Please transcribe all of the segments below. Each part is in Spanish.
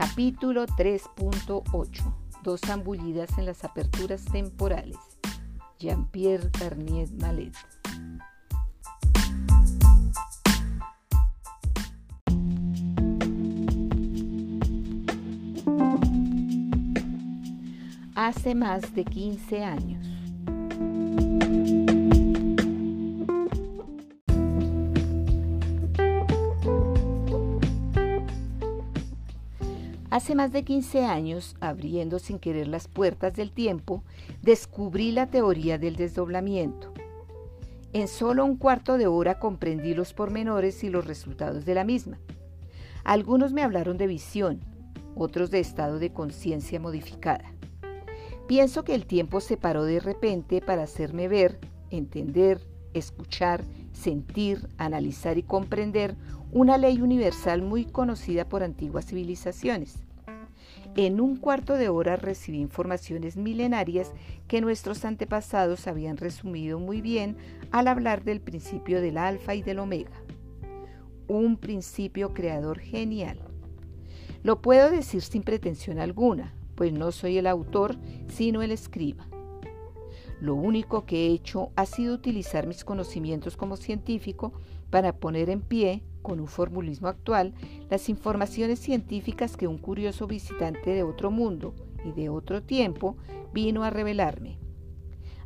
Capítulo 3.8. Dos zambullidas en las aperturas temporales. Jean-Pierre Garnier Malet. Hace más de 15 años. Hace más de 15 años, abriendo sin querer las puertas del tiempo, descubrí la teoría del desdoblamiento. En solo un cuarto de hora comprendí los pormenores y los resultados de la misma. Algunos me hablaron de visión, otros de estado de conciencia modificada. Pienso que el tiempo se paró de repente para hacerme ver, entender, escuchar, sentir, analizar y comprender una ley universal muy conocida por antiguas civilizaciones. En un cuarto de hora recibí informaciones milenarias que nuestros antepasados habían resumido muy bien al hablar del principio del alfa y del omega. Un principio creador genial. Lo puedo decir sin pretensión alguna, pues no soy el autor, sino el escriba. Lo único que he hecho ha sido utilizar mis conocimientos como científico para poner en pie, con un formulismo actual, las informaciones científicas que un curioso visitante de otro mundo y de otro tiempo vino a revelarme.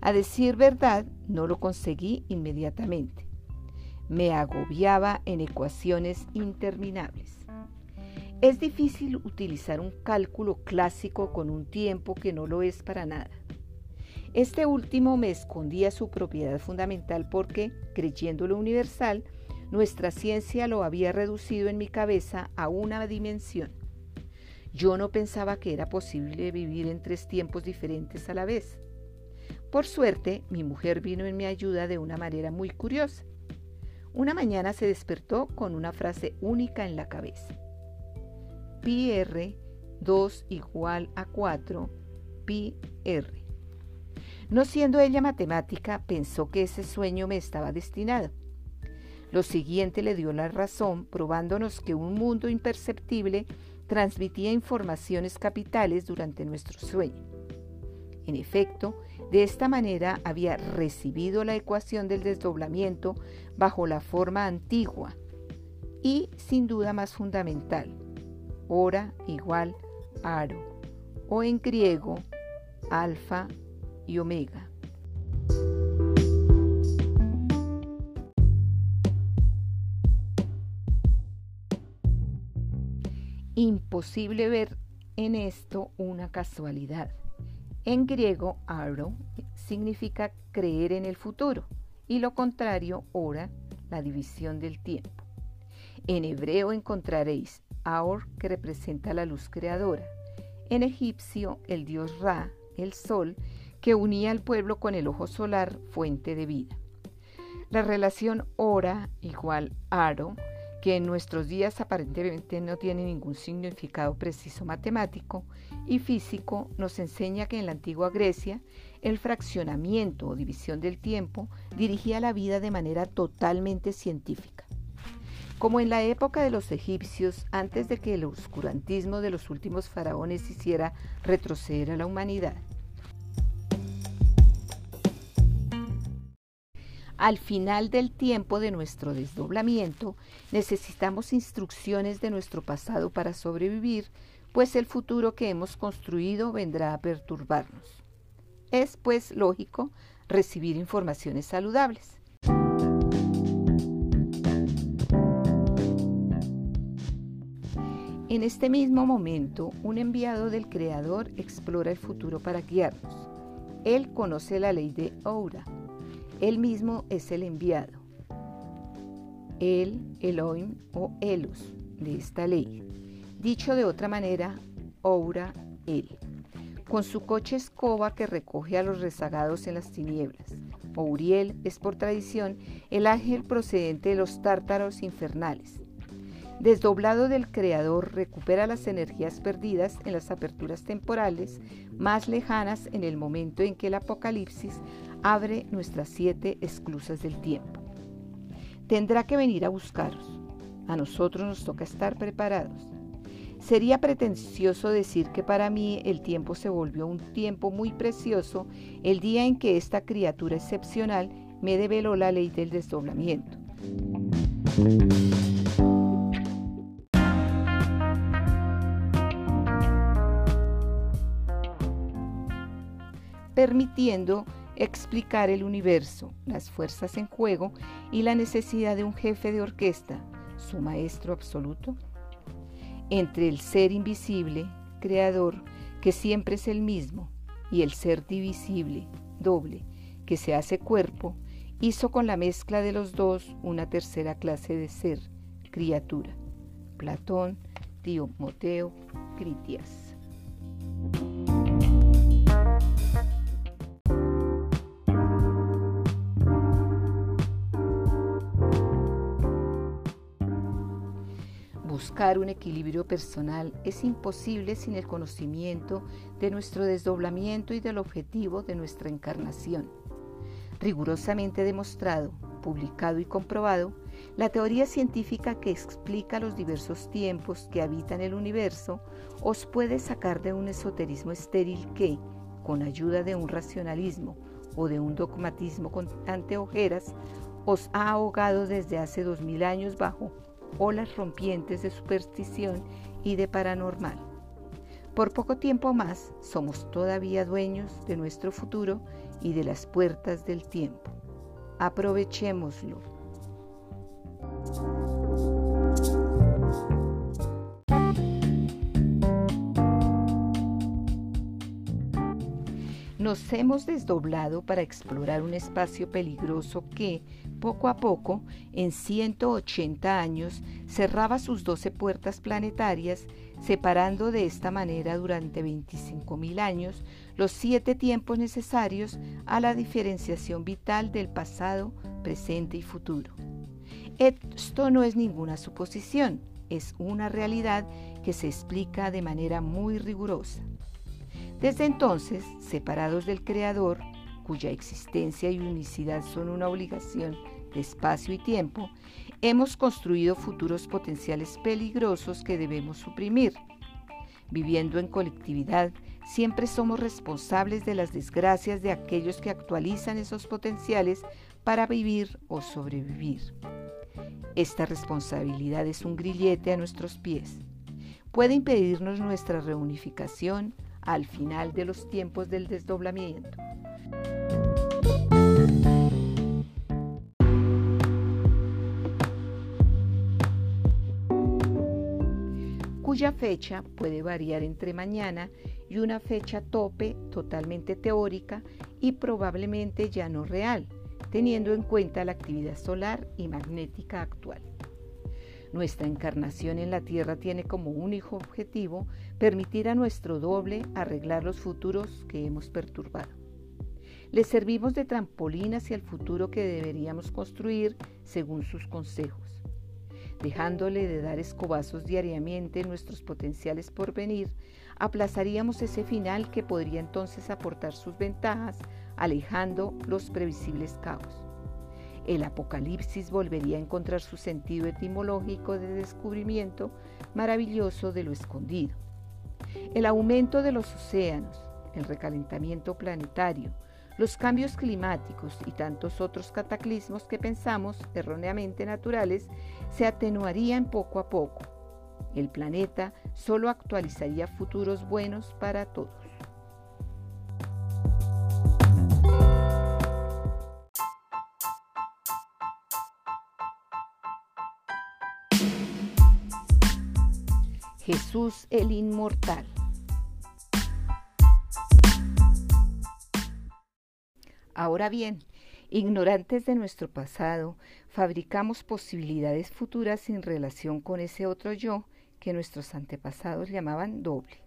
A decir verdad, no lo conseguí inmediatamente. Me agobiaba en ecuaciones interminables. Es difícil utilizar un cálculo clásico con un tiempo que no lo es para nada. Este último me escondía su propiedad fundamental porque, creyéndolo universal, nuestra ciencia lo había reducido en mi cabeza a una dimensión. Yo no pensaba que era posible vivir en tres tiempos diferentes a la vez. Por suerte, mi mujer vino en mi ayuda de una manera muy curiosa. Una mañana se despertó con una frase única en la cabeza. Pi R 2 igual a 4 pi R. No siendo ella matemática, pensó que ese sueño me estaba destinado. Lo siguiente le dio la razón, probándonos que un mundo imperceptible transmitía informaciones capitales durante nuestro sueño. En efecto, de esta manera había recibido la ecuación del desdoblamiento bajo la forma antigua y, sin duda más fundamental, hora igual aro, o en griego, alfa y omega. Imposible ver en esto una casualidad. En griego, aro significa creer en el futuro y lo contrario, hora, la división del tiempo. En hebreo encontraréis aor, que representa la luz creadora. En egipcio, el dios Ra, el sol, que unía al pueblo con el ojo solar, fuente de vida. La relación hora igual aro, que en nuestros días aparentemente no tiene ningún significado preciso matemático y físico, nos enseña que en la antigua Grecia el fraccionamiento o división del tiempo dirigía la vida de manera totalmente científica. Como en la época de los egipcios, antes de que el oscurantismo de los últimos faraones hiciera retroceder a la humanidad, Al final del tiempo de nuestro desdoblamiento, necesitamos instrucciones de nuestro pasado para sobrevivir, pues el futuro que hemos construido vendrá a perturbarnos. Es, pues, lógico recibir informaciones saludables. En este mismo momento, un enviado del Creador explora el futuro para guiarnos. Él conoce la ley de Oura, él mismo es el enviado. El, Elohim o Elos de esta ley. Dicho de otra manera, Oura, Él. Con su coche escoba que recoge a los rezagados en las tinieblas. Uriel es por tradición el ángel procedente de los tártaros infernales. Desdoblado del Creador, recupera las energías perdidas en las aperturas temporales más lejanas en el momento en que el Apocalipsis abre nuestras siete esclusas del tiempo. Tendrá que venir a buscaros. A nosotros nos toca estar preparados. Sería pretencioso decir que para mí el tiempo se volvió un tiempo muy precioso el día en que esta criatura excepcional me develó la ley del desdoblamiento. Permitiendo explicar el universo, las fuerzas en juego y la necesidad de un jefe de orquesta, su maestro absoluto? Entre el ser invisible, creador, que siempre es el mismo, y el ser divisible, doble, que se hace cuerpo, hizo con la mezcla de los dos una tercera clase de ser, criatura. Platón, Timoteo, Critias. Buscar un equilibrio personal es imposible sin el conocimiento de nuestro desdoblamiento y del objetivo de nuestra encarnación. Rigurosamente demostrado, publicado y comprobado, la teoría científica que explica los diversos tiempos que habitan el universo os puede sacar de un esoterismo estéril que, con ayuda de un racionalismo o de un dogmatismo con anteojeras, os ha ahogado desde hace dos mil años bajo olas rompientes de superstición y de paranormal. Por poco tiempo más somos todavía dueños de nuestro futuro y de las puertas del tiempo. Aprovechémoslo. Nos hemos desdoblado para explorar un espacio peligroso que, poco a poco, en 180 años, cerraba sus 12 puertas planetarias, separando de esta manera durante 25.000 años los siete tiempos necesarios a la diferenciación vital del pasado, presente y futuro. Esto no es ninguna suposición, es una realidad que se explica de manera muy rigurosa. Desde entonces, separados del Creador, cuya existencia y unicidad son una obligación espacio y tiempo, hemos construido futuros potenciales peligrosos que debemos suprimir. Viviendo en colectividad, siempre somos responsables de las desgracias de aquellos que actualizan esos potenciales para vivir o sobrevivir. Esta responsabilidad es un grillete a nuestros pies. Puede impedirnos nuestra reunificación, al final de los tiempos del desdoblamiento. Cuya fecha puede variar entre mañana y una fecha tope totalmente teórica y probablemente ya no real, teniendo en cuenta la actividad solar y magnética actual. Nuestra encarnación en la Tierra tiene como único objetivo permitir a nuestro doble arreglar los futuros que hemos perturbado. Le servimos de trampolín hacia el futuro que deberíamos construir según sus consejos. Dejándole de dar escobazos diariamente en nuestros potenciales por venir, aplazaríamos ese final que podría entonces aportar sus ventajas, alejando los previsibles caos el Apocalipsis volvería a encontrar su sentido etimológico de descubrimiento maravilloso de lo escondido. El aumento de los océanos, el recalentamiento planetario, los cambios climáticos y tantos otros cataclismos que pensamos erróneamente naturales se atenuarían poco a poco. El planeta solo actualizaría futuros buenos para todos. Jesús el Inmortal. Ahora bien, ignorantes de nuestro pasado, fabricamos posibilidades futuras sin relación con ese otro yo que nuestros antepasados llamaban doble.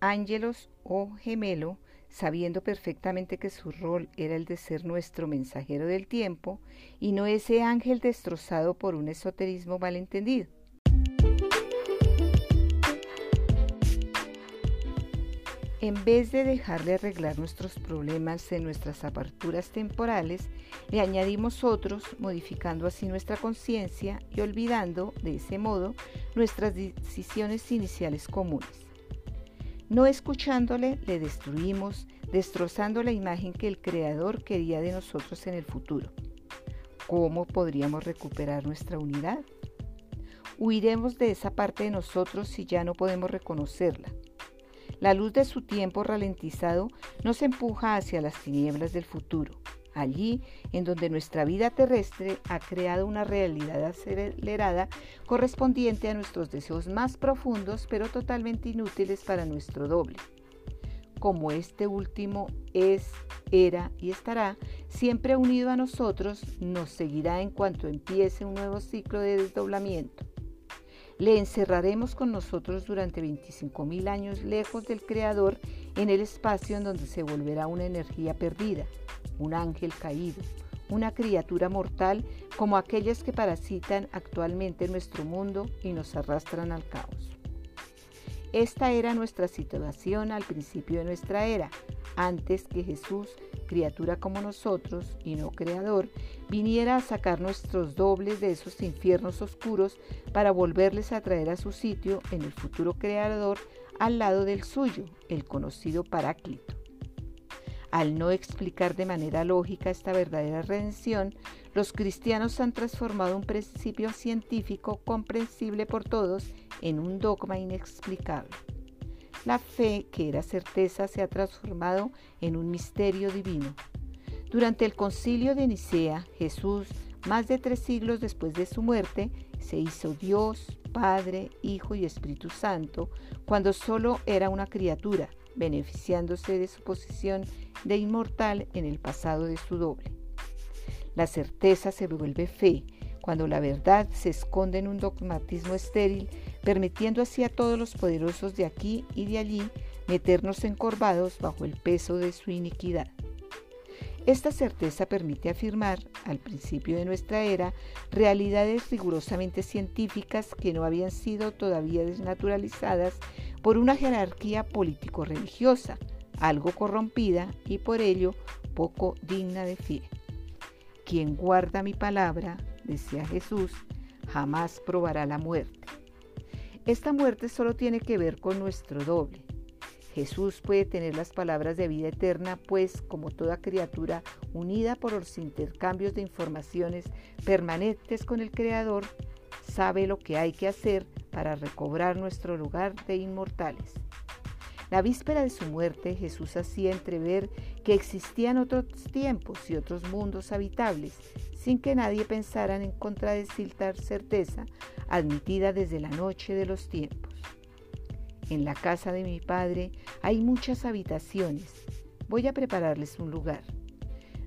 Ángelos o gemelo, sabiendo perfectamente que su rol era el de ser nuestro mensajero del tiempo y no ese ángel destrozado por un esoterismo malentendido. En vez de dejarle arreglar nuestros problemas en nuestras aperturas temporales, le añadimos otros, modificando así nuestra conciencia y olvidando, de ese modo, nuestras decisiones iniciales comunes. No escuchándole, le destruimos, destrozando la imagen que el Creador quería de nosotros en el futuro. ¿Cómo podríamos recuperar nuestra unidad? Huiremos de esa parte de nosotros si ya no podemos reconocerla. La luz de su tiempo ralentizado nos empuja hacia las tinieblas del futuro, allí en donde nuestra vida terrestre ha creado una realidad acelerada correspondiente a nuestros deseos más profundos pero totalmente inútiles para nuestro doble. Como este último es, era y estará siempre unido a nosotros, nos seguirá en cuanto empiece un nuevo ciclo de desdoblamiento. Le encerraremos con nosotros durante 25.000 años lejos del Creador en el espacio en donde se volverá una energía perdida, un ángel caído, una criatura mortal como aquellas que parasitan actualmente nuestro mundo y nos arrastran al caos. Esta era nuestra situación al principio de nuestra era, antes que Jesús, criatura como nosotros y no creador, viniera a sacar nuestros dobles de esos infiernos oscuros para volverles a traer a su sitio en el futuro creador al lado del suyo, el conocido Paráclito. Al no explicar de manera lógica esta verdadera redención, los cristianos han transformado un principio científico comprensible por todos en un dogma inexplicable. La fe, que era certeza, se ha transformado en un misterio divino. Durante el concilio de Nicea, Jesús, más de tres siglos después de su muerte, se hizo Dios, Padre, Hijo y Espíritu Santo, cuando solo era una criatura, beneficiándose de su posición de inmortal en el pasado de su doble. La certeza se vuelve fe cuando la verdad se esconde en un dogmatismo estéril, permitiendo así a todos los poderosos de aquí y de allí meternos encorvados bajo el peso de su iniquidad. Esta certeza permite afirmar, al principio de nuestra era, realidades rigurosamente científicas que no habían sido todavía desnaturalizadas por una jerarquía político-religiosa, algo corrompida y por ello poco digna de fe. Quien guarda mi palabra, decía Jesús, jamás probará la muerte. Esta muerte solo tiene que ver con nuestro doble. Jesús puede tener las palabras de vida eterna, pues como toda criatura unida por los intercambios de informaciones permanentes con el Creador, sabe lo que hay que hacer para recobrar nuestro lugar de inmortales. La víspera de su muerte, Jesús hacía entrever que existían otros tiempos y otros mundos habitables, sin que nadie pensara en contradecir tal certeza admitida desde la noche de los tiempos. En la casa de mi Padre hay muchas habitaciones. Voy a prepararles un lugar.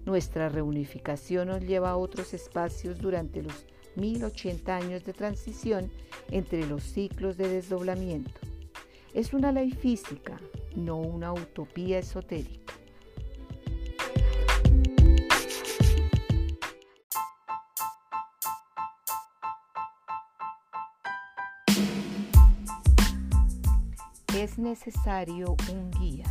Nuestra reunificación nos lleva a otros espacios durante los 1080 años de transición entre los ciclos de desdoblamiento. Es una ley física, no una utopía esotérica. Es necesario un guía.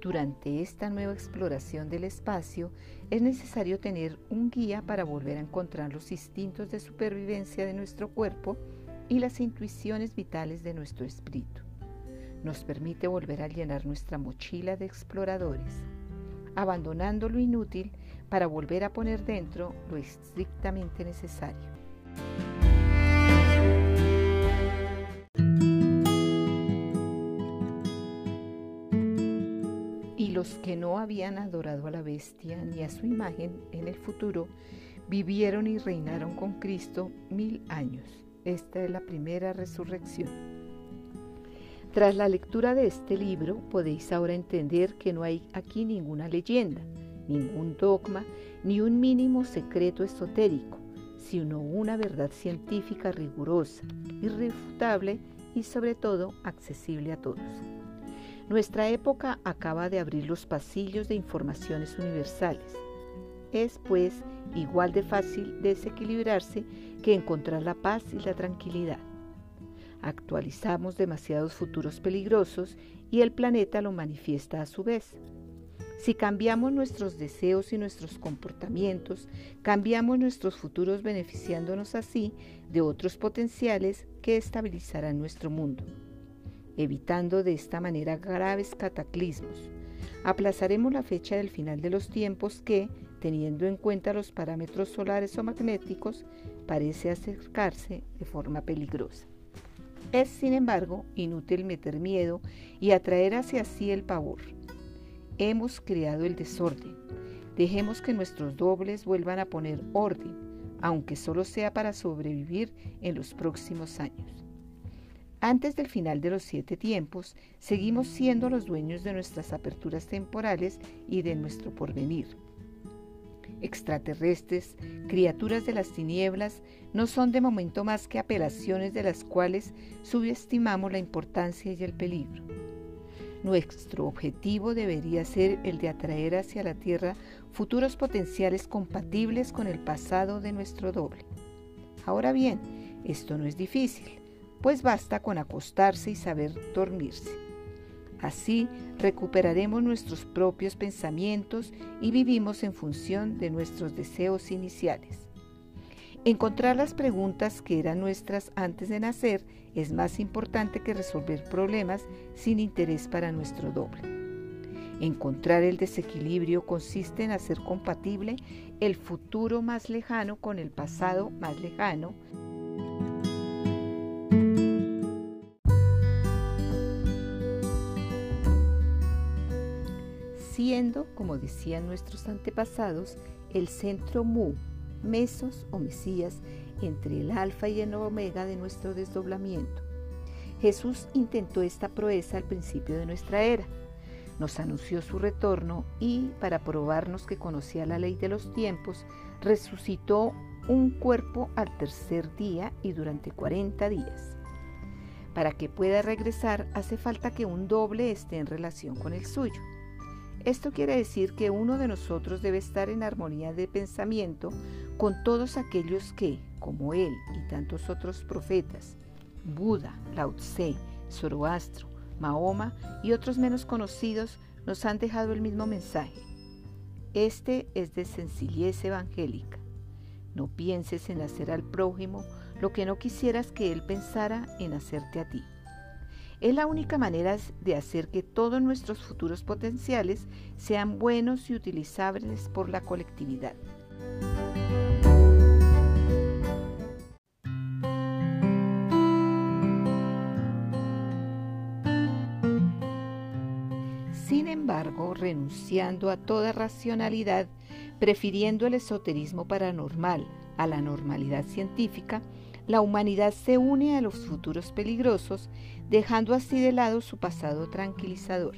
Durante esta nueva exploración del espacio es necesario tener un guía para volver a encontrar los instintos de supervivencia de nuestro cuerpo y las intuiciones vitales de nuestro espíritu. Nos permite volver a llenar nuestra mochila de exploradores, abandonando lo inútil para volver a poner dentro lo estrictamente necesario. los que no habían adorado a la bestia ni a su imagen en el futuro, vivieron y reinaron con Cristo mil años. Esta es la primera resurrección. Tras la lectura de este libro podéis ahora entender que no hay aquí ninguna leyenda, ningún dogma, ni un mínimo secreto esotérico, sino una verdad científica rigurosa, irrefutable y sobre todo accesible a todos. Nuestra época acaba de abrir los pasillos de informaciones universales. Es, pues, igual de fácil desequilibrarse que encontrar la paz y la tranquilidad. Actualizamos demasiados futuros peligrosos y el planeta lo manifiesta a su vez. Si cambiamos nuestros deseos y nuestros comportamientos, cambiamos nuestros futuros beneficiándonos así de otros potenciales que estabilizarán nuestro mundo, evitando de esta manera graves cataclismos. Aplazaremos la fecha del final de los tiempos que, teniendo en cuenta los parámetros solares o magnéticos, parece acercarse de forma peligrosa. Es, sin embargo, inútil meter miedo y atraer hacia sí el pavor. Hemos creado el desorden. Dejemos que nuestros dobles vuelvan a poner orden, aunque solo sea para sobrevivir en los próximos años. Antes del final de los siete tiempos, seguimos siendo los dueños de nuestras aperturas temporales y de nuestro porvenir extraterrestres, criaturas de las tinieblas, no son de momento más que apelaciones de las cuales subestimamos la importancia y el peligro. Nuestro objetivo debería ser el de atraer hacia la Tierra futuros potenciales compatibles con el pasado de nuestro doble. Ahora bien, esto no es difícil, pues basta con acostarse y saber dormirse. Así recuperaremos nuestros propios pensamientos y vivimos en función de nuestros deseos iniciales. Encontrar las preguntas que eran nuestras antes de nacer es más importante que resolver problemas sin interés para nuestro doble. Encontrar el desequilibrio consiste en hacer compatible el futuro más lejano con el pasado más lejano como decían nuestros antepasados, el centro mu, mesos o mesías, entre el alfa y el omega de nuestro desdoblamiento. Jesús intentó esta proeza al principio de nuestra era. Nos anunció su retorno y, para probarnos que conocía la ley de los tiempos, resucitó un cuerpo al tercer día y durante 40 días. Para que pueda regresar hace falta que un doble esté en relación con el suyo. Esto quiere decir que uno de nosotros debe estar en armonía de pensamiento con todos aquellos que, como él y tantos otros profetas, Buda, Lao Tse, Zoroastro, Mahoma y otros menos conocidos, nos han dejado el mismo mensaje. Este es de sencillez evangélica. No pienses en hacer al prójimo lo que no quisieras que él pensara en hacerte a ti. Es la única manera de hacer que todos nuestros futuros potenciales sean buenos y utilizables por la colectividad. Sin embargo, renunciando a toda racionalidad, prefiriendo el esoterismo paranormal a la normalidad científica, la humanidad se une a los futuros peligrosos, dejando así de lado su pasado tranquilizador.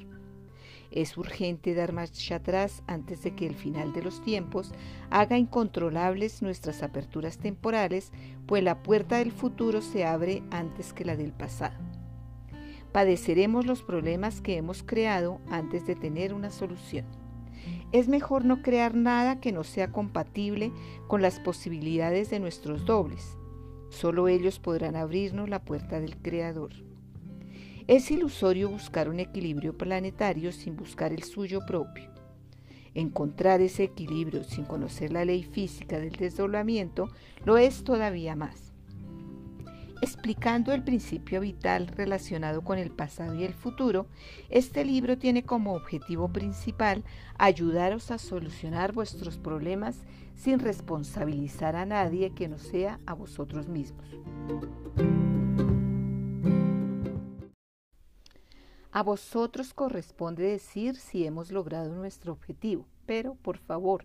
Es urgente dar marcha atrás antes de que el final de los tiempos haga incontrolables nuestras aperturas temporales, pues la puerta del futuro se abre antes que la del pasado. Padeceremos los problemas que hemos creado antes de tener una solución. Es mejor no crear nada que no sea compatible con las posibilidades de nuestros dobles Solo ellos podrán abrirnos la puerta del Creador. Es ilusorio buscar un equilibrio planetario sin buscar el suyo propio. Encontrar ese equilibrio sin conocer la ley física del desdoblamiento lo es todavía más. Explicando el principio vital relacionado con el pasado y el futuro, este libro tiene como objetivo principal ayudaros a solucionar vuestros problemas sin responsabilizar a nadie que no sea a vosotros mismos. A vosotros corresponde decir si hemos logrado nuestro objetivo, pero por favor,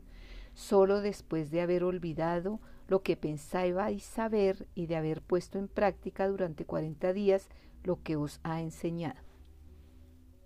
solo después de haber olvidado lo que pensabais saber y de haber puesto en práctica durante 40 días lo que os ha enseñado.